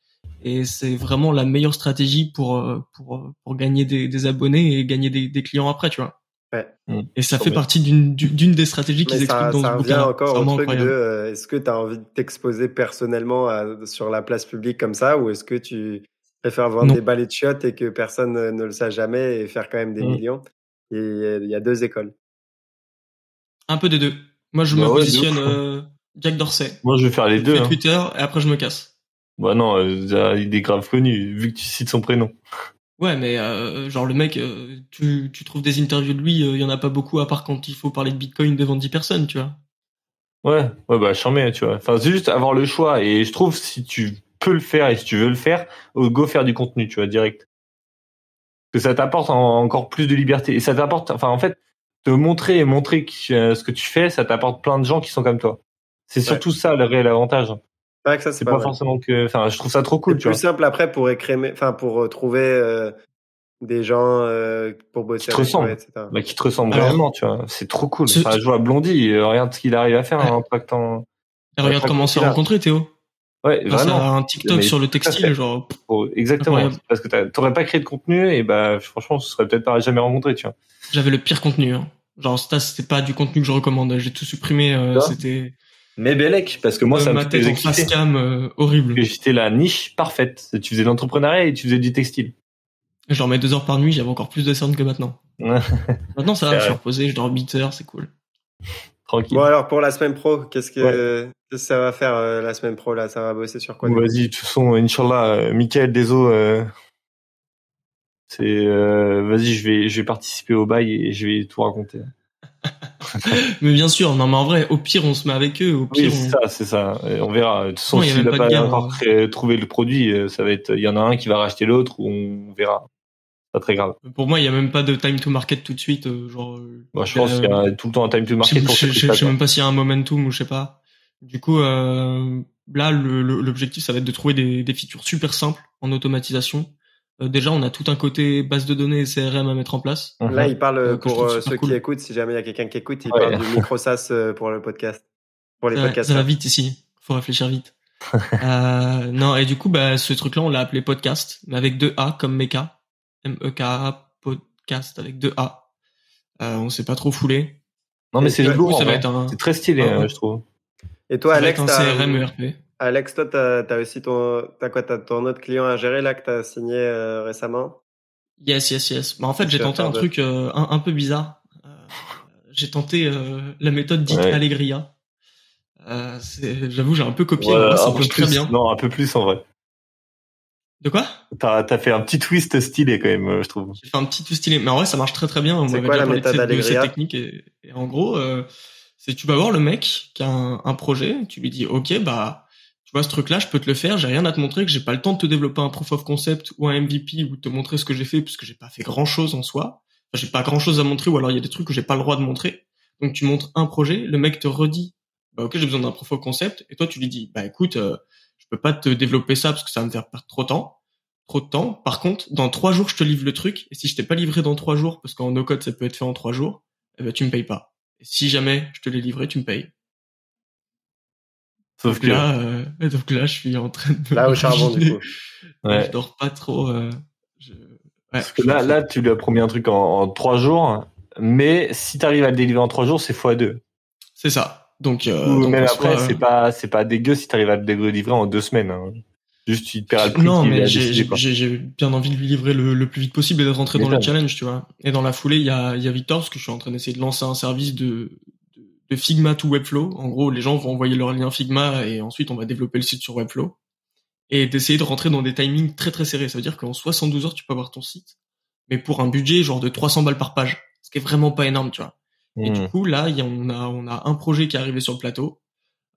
Et c'est vraiment la meilleure stratégie pour euh, pour euh, pour gagner des, des abonnés et gagner des, des clients après, tu vois. Ouais. Mm. Et ça fait bien. partie d'une d'une des stratégies qu'ils expliquent dans ça ce revient bouquin. encore au truc de euh, est-ce que tu as envie de t'exposer personnellement à- sur la place publique comme ça ou est-ce que tu préfères vendre Non. des balais de chiottes et que personne ne le sache jamais et faire quand même des Mm. millions Et il y a deux écoles. Un peu des deux. Moi, je Bah me ouais, positionne euh, Jack Dorsey. Moi, je vais faire les Je deux. fais hein. Twitter et après je me casse. Bah non, euh, il est grave connu, vu que tu cites son prénom. Ouais, mais euh, genre le mec, euh, tu, tu trouves des interviews de lui, il y en a pas beaucoup à part quand il faut parler de Bitcoin devant 10 personnes, tu vois. Ouais, ouais, bah, mets, tu vois. Enfin, c'est juste avoir le choix. Et je trouve, si tu peux le faire et si tu veux le faire, au go faire du contenu, tu vois, direct. Que ça t'apporte en- encore plus de liberté. Et ça t'apporte, enfin, en fait, te montrer et montrer euh, ce que tu fais, ça t'apporte plein de gens qui sont comme toi. C'est surtout ça le réel avantage. C'est vrai que ça, c'est pas, forcément que, enfin, je trouve ça trop cool, C'est tu vois. plus simple après pour écrémer, enfin pour euh, trouver euh, des gens euh, pour bosser Qui te ressemblent. etc. Bah, qui te ressemble Alors, réellement, tu vois. C'est trop cool. Enfin, je vois Blondie, euh, regarde ce qu'il arrive à faire Ouais. en impactant. Et regarde comment on s'est Théo. Ouais, Grâce vraiment. un TikTok Mais sur le textile, genre. Oh, exactement. Incroyable. Parce que t'aurais pas créé de contenu et bah, franchement, ce serait peut-être pas jamais rencontré, tu vois. J'avais le pire contenu. Hein. Genre ça, c'était pas du contenu que je recommande. J'ai tout supprimé. euh, c'était Mais Bellec, parce que moi, euh, ça ma me tête en face kiffer. cam euh, horrible. J'étais la niche parfaite. Tu faisais de l'entrepreneuriat et tu faisais du textile. Genre mes deux heures par nuit, j'avais encore plus de cernes que maintenant. (laughs) Maintenant ça va, je suis reposé, je dors 8 heures, c'est cool. Tranquille. Bon alors pour la semaine pro, qu'est-ce que Ouais. qu'est-ce que ça va faire euh, la semaine pro là? Ça va bosser sur quoi Bon, Vas-y, de toute façon, Inch'Allah, euh, Michael Deso, euh, c'est, euh, vas-y, je vais, je vais participer au bail et je vais tout raconter. (laughs) Mais bien sûr, non mais en vrai, au pire on se met avec eux, au Oui, pire c'est on... ça, c'est ça. Et on verra. De toute façon, s'il même n'a pas pas, guerre, encore hein. trouvé le produit, ça va être, il y en a un qui va racheter l'autre ou on verra. Pas très grave. Pour moi, il y a même pas de time to market tout de suite, euh, genre. euh, Moi, je pense euh, qu'il y a tout le temps un time to market je, je sais même pas s'il y a un momentum ou je sais pas. Du coup, euh, là, l'objectif, ça va être de trouver des, des features super simples en automatisation. Euh, déjà, on a tout un côté base de données et CRM à mettre en place. Mhm. Là, il parle Euh, euh, pour euh, ceux cool. qui écoutent. Si jamais il y a quelqu'un qui écoute, il Ouais. parle du micro SaaS euh, pour le podcast, pour les Ça, podcasts. ça va vite ici. Faut réfléchir vite. (laughs) euh, non, et du coup, bah, ce truc-là, on l'a appelé podcast, mais avec deux A comme Meka. M-E-K-A, podcast avec deux A. Euh, on s'est pas trop foulé. Non, mais c'est lourd. un, C'est très stylé, Ah ouais. euh, je trouve. Et toi, Alex, un CRM ERP. Alex, toi, t'as as aussi ton, t'as quoi, t'as ton autre client à gérer là que t'as signé euh, récemment? Yes, yes, yes. Bah, en fait, j'ai tenté un de- truc euh, un, un peu bizarre. Euh, j'ai tenté euh, la méthode dite Ouais. Allegria. Euh, c'est- J'avoue, j'ai un peu copié. Ouais, ça très plus. bien. Non, un peu plus en vrai. De quoi? T'as as fait un petit twist stylé quand même, je trouve. J'ai fait un petit tout stylé. Mais en vrai, ça marche très très bien. On C'est m'avait quoi déjà la parlé de méthode cette, de cette Allegria? technique. Et, et en gros, euh, c'est tu vas voir le mec qui a un, un projet. Tu lui dis, OK, bah, tu vois, ce truc-là, je peux te le faire. J'ai rien à te montrer, que j'ai pas le temps de te développer un proof of concept ou un MVP ou de te montrer ce que j'ai fait puisque j'ai pas fait grand chose en soi. Enfin, j'ai pas grand chose à montrer ou alors il y a des trucs que j'ai pas le droit de montrer. Donc tu montres un projet, le mec te redit, bah ok j'ai besoin d'un proof of concept et toi tu lui dis, bah écoute, euh, peux pas te développer ça parce que ça va me faire perdre trop de temps, trop de temps. Par contre, dans trois jours je te livre le truc et si je t'ai pas livré dans trois jours parce qu'en no code ça peut être fait en trois jours, eh ben tu me payes pas. Et si jamais je te l'ai livré, tu me payes. Sauf Donc que, là, euh, (laughs) donc là je suis en train de Là au charbon du coup. ouais. Je dors pas trop. euh, je... ouais, Parce que là, là, tu lui as promis un truc en, en trois jours, mais si t'arrives à le délivrer en trois jours, c'est fois deux. c'est ça. Donc, euh, Ou donc même après, c'est pas, c'est pas dégueu si t'arrives à le délivrer en deux semaines. hein. Juste, tu te paieras le prix Non, mais j'ai bien envie de lui livrer le, le plus vite possible et de rentrer dans le challenge, tu vois. Et dans la foulée, il y a, il y a Victor, parce que je suis en train d'essayer de lancer un service de, de, de Figma to Webflow. En gros, les gens vont envoyer leur lien Figma et ensuite on va développer le site sur Webflow. Et d'essayer de rentrer dans des timings très très serrés. Ça veut dire qu'en 72 heures, tu peux avoir ton site. Mais pour un budget genre de 300 balles par page. Ce qui est vraiment pas énorme, tu vois. Et du coup, là, il y a, on a, on a un projet qui est arrivé sur le plateau.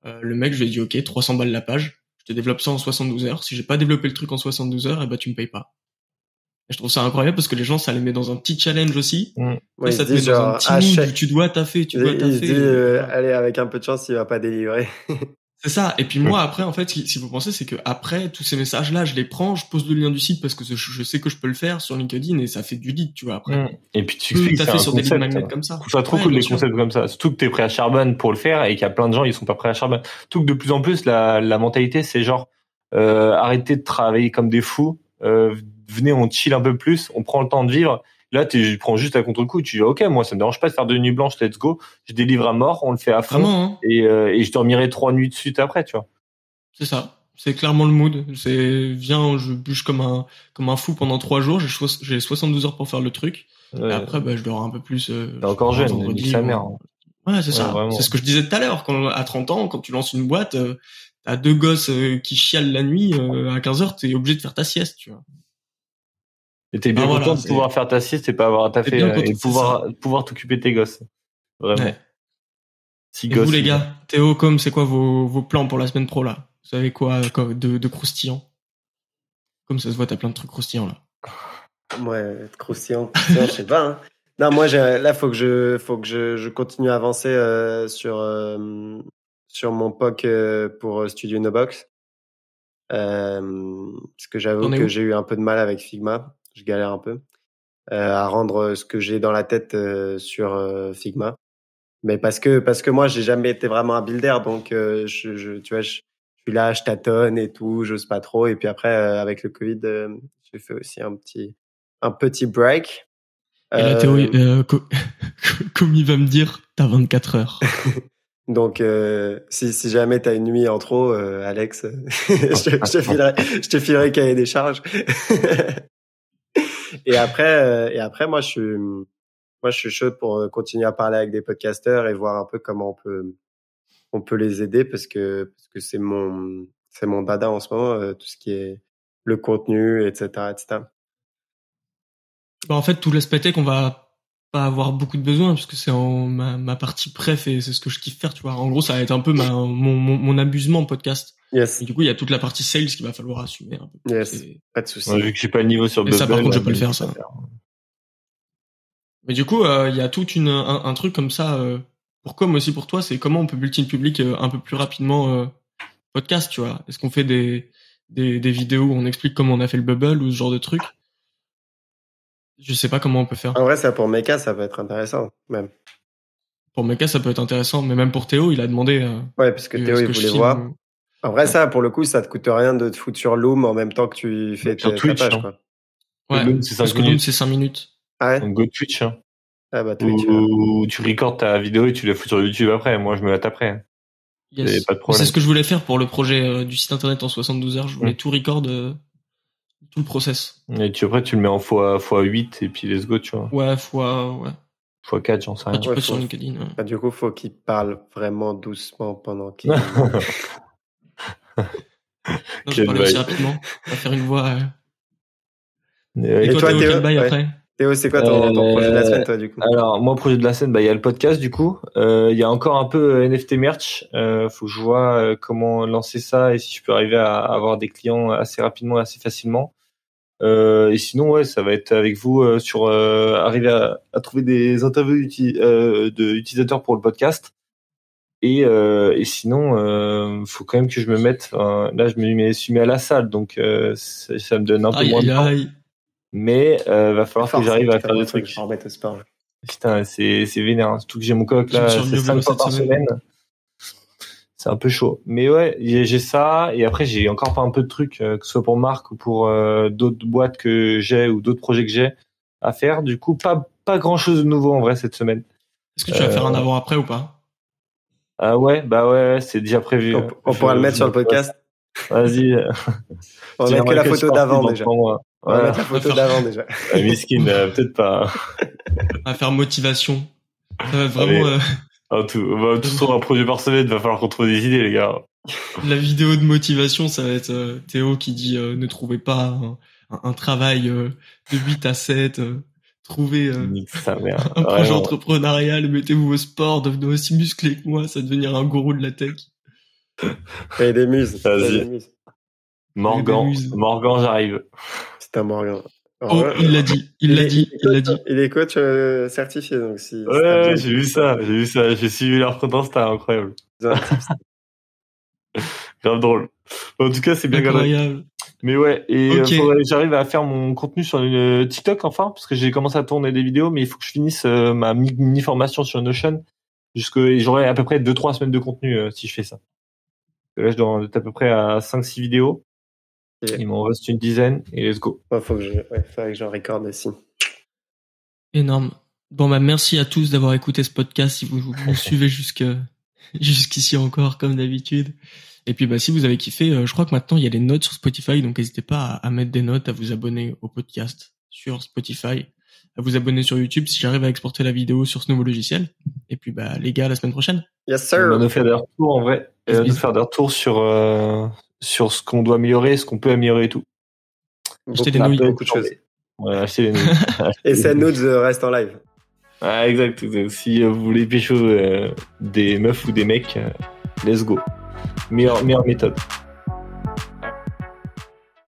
Euh, le mec, je lui ai dit, OK, 300 balles la page. Je te développe ça en 72 heures. Si j'ai pas développé le truc en 72 heures, eh ben, tu me payes pas. Et je trouve ça incroyable parce que les gens, ça les met dans un petit challenge aussi. Ouais, Toi, il ça te met dans un petit ah, tu dois taffer, tu dois il taffer. se dit, euh, allez, avec un peu de chance, il va pas délivrer. (laughs) C'est ça. Et puis moi, après, en fait, si vous pensez, c'est que après, tous ces messages-là, je les prends, je pose le lien du site parce que je, sais que je peux le faire sur LinkedIn et ça fait du lead, tu vois, après. Hmm. Et puis tu expliques que c'est taffer un sur des concept. hein. comme ça. Je trouve ça trop Ouais, cool les sûr. concepts comme ça. Surtout que t'es prêt à charbonne pour le faire et qu'il y a plein de gens ils sont pas prêts à charbonne. Surtout que de plus en plus la, la mentalité c'est genre euh, arrêtez de travailler comme des fous. Euh, venez on chill un peu plus, on prend le temps de vivre. Là tu prends juste à contre-coup. Tu dis ok moi ça me dérange pas de faire deux nuits blanches, let's go. Je délivre à mort, on le fait à fond Vraiment, hein. et, euh, et je dormirai trois nuits de suite après tu vois. C'est ça. C'est clairement le mood. C'est viens, je bûche comme un comme un fou pendant trois jours. J'ai soix- j'ai 72 heures pour faire le truc. Et après, bah, je dors un peu plus. Euh, T'es encore jeune, vendredi sa mère. Ouais, c'est ça. C'est ce que je disais tout à l'heure. Quand à 30 ans, quand tu lances une boîte, euh, t'as deux gosses euh, qui chialent la nuit. à 15 heures, t'es obligé de faire ta sieste, tu vois. Et t'es bien Ah, voilà, content de c'est- pouvoir faire ta sieste et pas avoir à taffer bien euh, content, et pouvoir pouvoir t'occuper de tes gosses. Vraiment. Ouais. Si Et vous les gars, Théo, comme c'est quoi vos vos plans pour la semaine pro là? Vous savez quoi, quoi de, de croustillant? Comme ça se voit, t'as plein de trucs croustillants là. Ouais, croustillant, croustillant, je sais pas. Hein. Non, moi, j'ai- là, faut que je, faut que je, je continue à avancer euh, sur euh, sur mon POC euh, pour Studio No Box. Euh, parce que j'avoue que j'ai eu un peu de mal avec Figma. Je galère un peu euh, à rendre ce que j'ai dans la tête euh, sur euh, Figma. Mais parce que parce que moi, j'ai jamais été vraiment un builder, donc euh, je, je, tu vois, je, je suis là, je tâtonne et tout, j'ose pas trop. Et puis après, euh, avec le Covid, euh, j'ai fait aussi un petit un petit break. Et là, Euh, Théo, euh, co- (laughs) comme il va me dire, t'as 24 heures. (laughs) Donc, euh, si, si jamais tu as une nuit en trop, euh, Alex, (laughs) je, te- je te filerai, je te filerai cahier des charges. (laughs) et après, euh, et après, moi, je suis, moi, je suis chaud pour euh, continuer à parler avec des podcasteurs et voir un peu comment on peut, on peut les aider parce que, parce que c'est mon, c'est mon dada en ce moment, euh, tout ce qui est le contenu, etc., etc. Bah, en fait, tout l'aspect tech, on va pas avoir beaucoup de besoins parce que c'est ma, ma partie préf et c'est ce que je kiffe faire, tu vois. En gros, ça va être un peu ma, mon, mon, mon abusement en podcast. Yes, Et du coup, il y a toute la partie sales qu'il va falloir assumer un peu. yes, pas de souci. Ouais, vu que j'ai pas le niveau sur Et ça, par contre, je peux le faire, ça. Mais du coup, euh, il y a tout une, un, un truc comme ça. Euh, pour comme aussi pour toi, c'est comment on peut build in public euh, un peu plus rapidement euh, podcast, tu vois. Est-ce qu'on fait des, des, des vidéos où on explique comment on a fait le bubble ou ce genre de truc? Je sais pas comment on peut faire. En vrai, ça pour Mecha, ça peut être intéressant, même. Pour Meka, ça peut être intéressant, mais même pour Théo, il a demandé. Euh, Ouais, parce que Théo, il voulait filme voir. ou- En vrai, ça, pour le coup, ça te coûte rien de te foutre sur Loom en même temps que tu fais Sur Twitch, tapages, hein. quoi. Ouais, Loom, c'est parce cinq que Loom, minutes. c'est 5 minutes. Ah ouais? Donc go Twitch. Hein. Ah bah, Twitch. ouais. Ou tu recordes ta vidéo et tu la fous sur YouTube après. Moi, je me la taperai. Yes. Et pas de Mais problème. C'est ce que je voulais faire pour le projet euh, du site internet en 72 heures. Je voulais Mm. tout record, euh, tout le process. Et tu, après, tu le mets en fois, fois 8 et puis let's go, tu vois. Ouais, fois, ouais. Fois 4, j'en sais Ah, rien. tu Ouais, peux faut- sur LinkedIn. ouais. Ah, du coup, faut qu'il parle vraiment doucement pendant qu'il. (laughs) Non, je parlais aussi rapidement. On va faire une voix. euh. Et, Et, toi, toi, Théo, Ouais. après Théo, c'est quoi ton, ton projet de la semaine, toi, du coup? Alors, moi, projet de la scène, bah, il y a le podcast, du coup. Euh, Il y a encore un peu euh, NFT merch. Euh, faut que je vois comment lancer ça et si je peux arriver à avoir des clients assez rapidement, assez facilement. Euh, et sinon, ouais, ça va être avec vous euh, sur euh, arriver à, à trouver des interviews uti- euh, de utilisateurs pour le podcast. Et, euh, et sinon, euh, faut quand même que je me mette. enfin, là, je me suis mis à la salle, donc euh, ça, ça me donne un peu Aïe, moins de aïe, temps. aïe. Mais euh, va falloir que j'arrive à faire des trucs. Je au sport. Putain, c'est c'est vénère. hein. Surtout que j'ai mon coq là, c'est cinq fois cette par semaine. semaine. C'est un peu chaud. Mais ouais, j'ai ça et après j'ai encore pas un peu de trucs, euh, que ce soit pour Marc ou pour euh, d'autres boîtes que j'ai ou d'autres projets que j'ai à faire. Du coup, pas pas grand chose de nouveau en vrai cette semaine. Est-ce que tu vas faire un Euh, avant-après ou pas? Ah ouais, bah ouais, c'est déjà prévu. On, on pourra le mettre sur le podcast. Vas-y. (laughs) On va mettre que la photo d'avant déjà. Ouais, On va mettre la photo d'avant déjà. Miskin, euh, peut-être pas. On va faire motivation. Ça va être vraiment euh, En tout, bah, de toute façon, un projet par semaine, va falloir qu'on trouve des idées, les gars. la vidéo de motivation. Ça va être euh, Théo qui dit euh, ne trouvez pas un, un- un travail euh, de 8 à 7. Trouvez euh, (laughs) un projet entrepreneurial, mettez-vous au sport, devenez aussi musclé que moi, ça devenir un gourou de la tech. Et des muses. (laughs) Vas-y. Morgan. Morgan, j'arrive. Putain, Morgan. Oh, Ouais, il l'a dit, il l'a dit, il l'a dit. Il est coach euh, certifié, donc si. Ouais, j'ai vu ça, j'ai vu ça, j'ai suivi leur compte Insta, incroyable. (laughs) Grave drôle. En tout cas, c'est bien grave. Incroyable. Mais ouais, et euh, j'arrive à faire mon contenu sur une TikTok enfin, parce que j'ai commencé à tourner des vidéos, mais il faut que je finisse euh, ma mi- mini formation sur Notion. Jusque et j'aurai à peu près 2-3 semaines de contenu euh, si je fais ça. Là, je dois en être à peu près à 5-6 vidéos. Il m'en reste une dizaine et let's go. Ouais, faut que je, ouais, faudrait que j'en recorde aussi. Énorme. Bon bah merci à tous d'avoir écouté ce podcast si vous vous nous (laughs) suivez jusque jusqu'ici encore comme d'habitude. Et puis bah si vous avez kiffé, euh, je crois que maintenant il y a les notes sur Spotify donc n'hésitez pas à, à mettre des notes, à vous abonner au podcast sur Spotify, à vous abonner sur YouTube si j'arrive à exporter la vidéo sur ce nouveau logiciel. Et puis bah les gars à la semaine prochaine. Yes, On sir. va nous faire des retours en vrai, Bisous, euh, faire des retours sur euh, sur ce qu'on doit améliorer, ce qu'on peut améliorer et tout. Achetez des nouilles. Beaucoup de choses. Ouais, nouilles. (laughs) Et cette note reste en live. Ah, exact, exact. Si vous voulez pécho euh, des meufs ou des mecs, euh, let's go. Meilleure, meilleure méthode.